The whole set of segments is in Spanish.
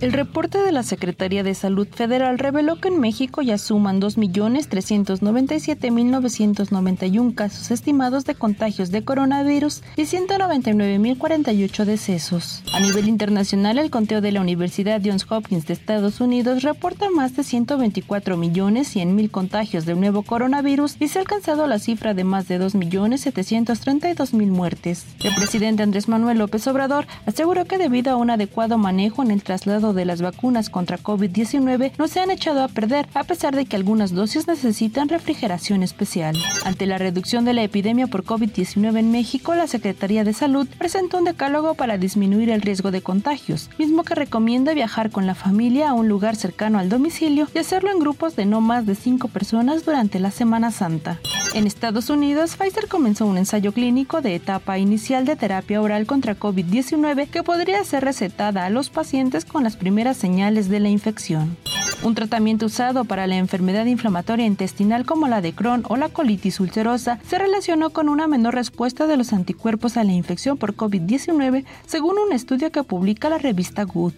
El reporte de la Secretaría de Salud Federal reveló que en México ya suman 2.397.991 casos estimados de contagios de coronavirus y 199.048 decesos. A nivel internacional, el conteo de la Universidad Johns Hopkins de Estados Unidos reporta más de 124.100.000 contagios del nuevo coronavirus y se ha alcanzado la cifra de más de 2.732.000 muertes. El presidente Andrés Manuel López Obrador aseguró que debido a un adecuado manejo en el traslado de las vacunas contra COVID-19 no se han echado a perder, a pesar de que algunas dosis necesitan refrigeración especial. Ante la reducción de la epidemia por COVID-19 en México, la Secretaría de Salud presentó un decálogo para disminuir el riesgo de contagios, mismo que recomienda viajar con la familia a un lugar cercano al domicilio y hacerlo en grupos de no más de cinco personas durante la Semana Santa. En Estados Unidos, Pfizer comenzó un ensayo clínico de etapa inicial de terapia oral contra COVID-19 que podría ser recetada a los pacientes con las primeras señales de la infección. Un tratamiento usado para la enfermedad inflamatoria intestinal como la de Crohn o la colitis ulcerosa se relacionó con una menor respuesta de los anticuerpos a la infección por COVID-19, según un estudio que publica la revista Good.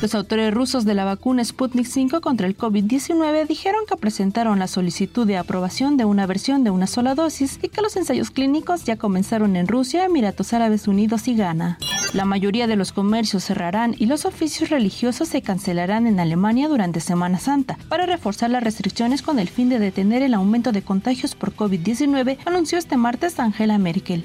Los autores rusos de la vacuna Sputnik 5 contra el COVID-19 dijeron que presentaron la solicitud de aprobación de una versión de una sola dosis y que los ensayos clínicos ya comenzaron en Rusia, Emiratos Árabes Unidos y Ghana. La mayoría de los comercios cerrarán y los oficios religiosos se cancelarán en Alemania durante Semana Santa para reforzar las restricciones con el fin de detener el aumento de contagios por COVID-19, anunció este martes Angela Merkel.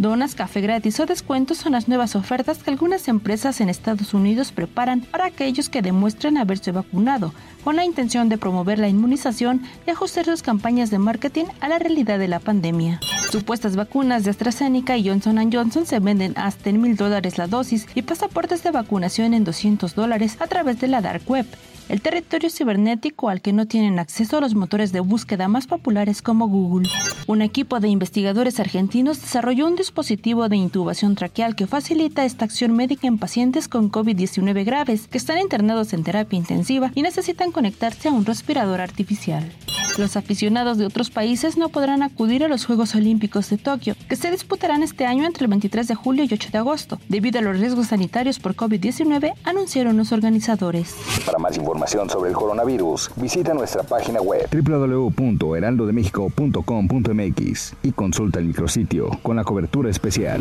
Donas, café gratis o descuentos son las nuevas ofertas que algunas empresas en Estados Unidos preparan para aquellos que demuestren haberse vacunado, con la intención de promover la inmunización y ajustar sus campañas de marketing a la realidad de la pandemia. Supuestas vacunas de AstraZeneca y Johnson Johnson se venden hasta en mil dólares la dosis y pasaportes de vacunación en 200 dólares a través de la Dark Web el territorio cibernético al que no tienen acceso los motores de búsqueda más populares como Google. Un equipo de investigadores argentinos desarrolló un dispositivo de intubación traqueal que facilita esta acción médica en pacientes con COVID-19 graves que están internados en terapia intensiva y necesitan conectarse a un respirador artificial. Los aficionados de otros países no podrán acudir a los Juegos Olímpicos de Tokio, que se disputarán este año entre el 23 de julio y 8 de agosto, debido a los riesgos sanitarios por COVID-19, anunciaron los organizadores. Para más información sobre el coronavirus, visita nuestra página web www.heraldodemexico.com.mx y consulta el micrositio con la cobertura especial.